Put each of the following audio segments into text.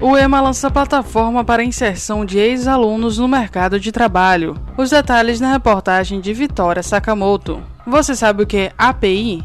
O EMA lança plataforma para inserção de ex-alunos no mercado de trabalho. Os detalhes na reportagem de Vitória Sakamoto. Você sabe o que é API?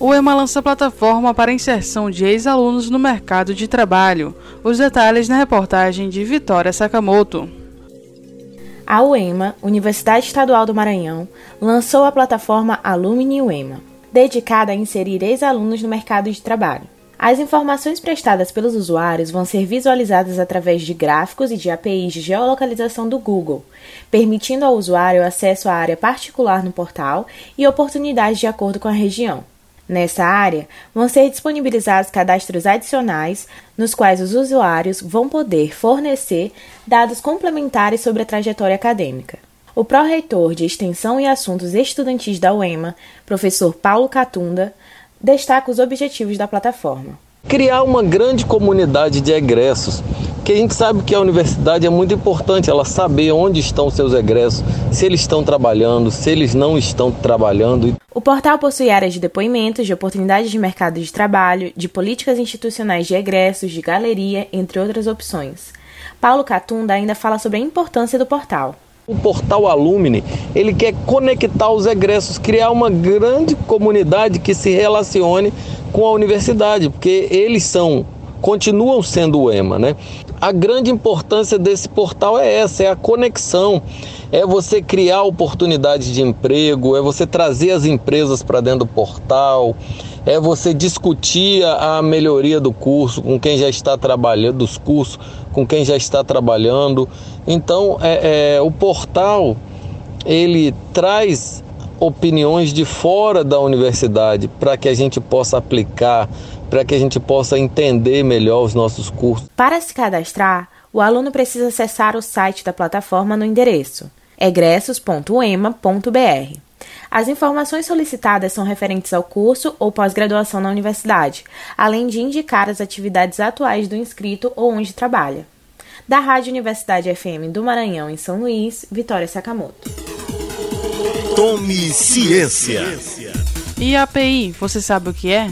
O EMA lança plataforma para inserção de ex-alunos no mercado de trabalho. Os detalhes na reportagem de Vitória Sakamoto. A UEMA, Universidade Estadual do Maranhão, lançou a plataforma Alumni UEMA, dedicada a inserir ex-alunos no mercado de trabalho. As informações prestadas pelos usuários vão ser visualizadas através de gráficos e de APIs de geolocalização do Google, permitindo ao usuário acesso à área particular no portal e oportunidades de acordo com a região. Nessa área, vão ser disponibilizados cadastros adicionais, nos quais os usuários vão poder fornecer dados complementares sobre a trajetória acadêmica. O pró-reitor de Extensão e Assuntos Estudantis da UEMA, professor Paulo Catunda, destaca os objetivos da plataforma. Criar uma grande comunidade de egressos porque a gente sabe que a universidade é muito importante ela saber onde estão seus egressos, se eles estão trabalhando, se eles não estão trabalhando. O portal possui áreas de depoimentos, de oportunidades de mercado de trabalho, de políticas institucionais de egressos, de galeria, entre outras opções. Paulo Catunda ainda fala sobre a importância do portal. O portal Alumni, ele quer conectar os egressos, criar uma grande comunidade que se relacione com a universidade, porque eles são continuam sendo o EMA, né? A grande importância desse portal é essa, é a conexão, é você criar oportunidades de emprego, é você trazer as empresas para dentro do portal, é você discutir a melhoria do curso com quem já está trabalhando, dos cursos com quem já está trabalhando. Então, é, é o portal ele traz opiniões de fora da universidade para que a gente possa aplicar para que a gente possa entender melhor os nossos cursos. Para se cadastrar, o aluno precisa acessar o site da plataforma no endereço egressos.ema.br. As informações solicitadas são referentes ao curso ou pós-graduação na universidade, além de indicar as atividades atuais do inscrito ou onde trabalha. Da Rádio Universidade FM do Maranhão, em São Luís, Vitória Sakamoto. Tome ciência. E a API, você sabe o que é?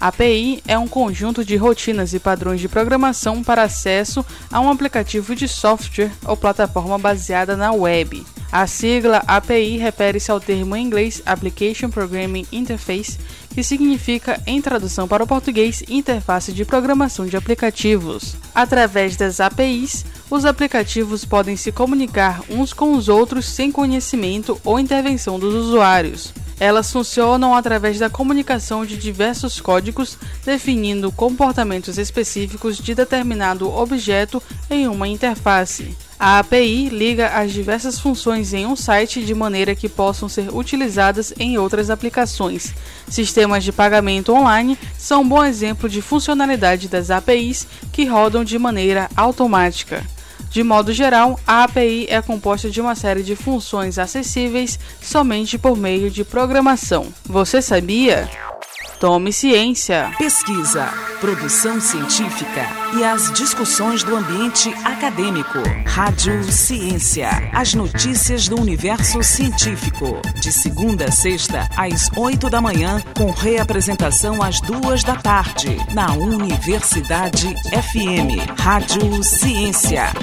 API é um conjunto de rotinas e padrões de programação para acesso a um aplicativo de software ou plataforma baseada na web. A sigla API refere-se ao termo em inglês Application Programming Interface, que significa, em tradução para o português, interface de programação de aplicativos. Através das APIs, os aplicativos podem se comunicar uns com os outros sem conhecimento ou intervenção dos usuários. Elas funcionam através da comunicação de diversos códigos definindo comportamentos específicos de determinado objeto em uma interface. A API liga as diversas funções em um site de maneira que possam ser utilizadas em outras aplicações. Sistemas de pagamento online são um bom exemplo de funcionalidade das APIs que rodam de maneira automática. De modo geral, a API é composta de uma série de funções acessíveis somente por meio de programação. Você sabia? Tome ciência. Pesquisa, produção científica e as discussões do ambiente acadêmico. Rádio Ciência. As notícias do universo científico. De segunda a sexta, às oito da manhã, com reapresentação às duas da tarde, na Universidade FM. Rádio Ciência.